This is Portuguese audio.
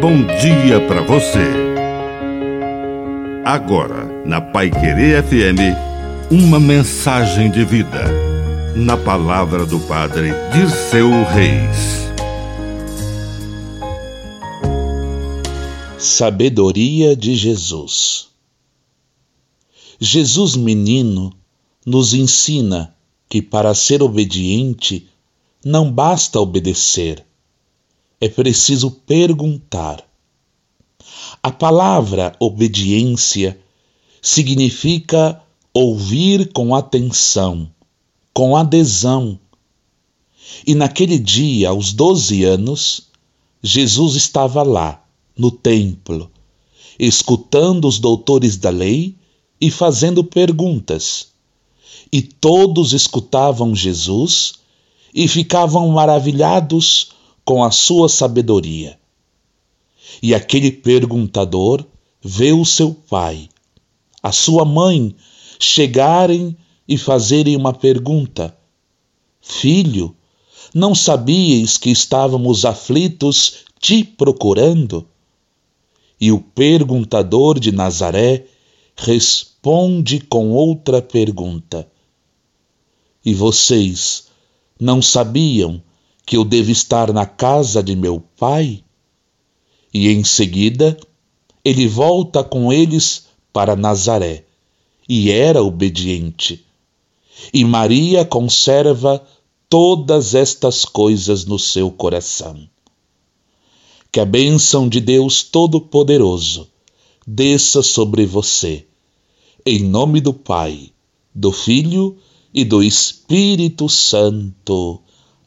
bom dia para você. Agora, na Pai Querer FM, uma mensagem de vida. Na palavra do Padre Dirceu Reis. Sabedoria de Jesus. Jesus menino nos ensina que para ser obediente não basta obedecer, é preciso perguntar. A palavra obediência significa ouvir com atenção, com adesão. E naquele dia, aos doze anos, Jesus estava lá, no templo, escutando os doutores da lei e fazendo perguntas. E todos escutavam Jesus e ficavam maravilhados com a sua sabedoria. E aquele perguntador vê o seu pai, a sua mãe, chegarem e fazerem uma pergunta: Filho, não sabias que estávamos aflitos te procurando? E o perguntador de Nazaré responde com outra pergunta: E vocês não sabiam que eu devo estar na casa de meu pai? E em seguida ele volta com eles para Nazaré, e era obediente. E Maria conserva todas estas coisas no seu coração. Que a bênção de Deus Todo-Poderoso desça sobre você, em nome do Pai, do Filho e do Espírito Santo.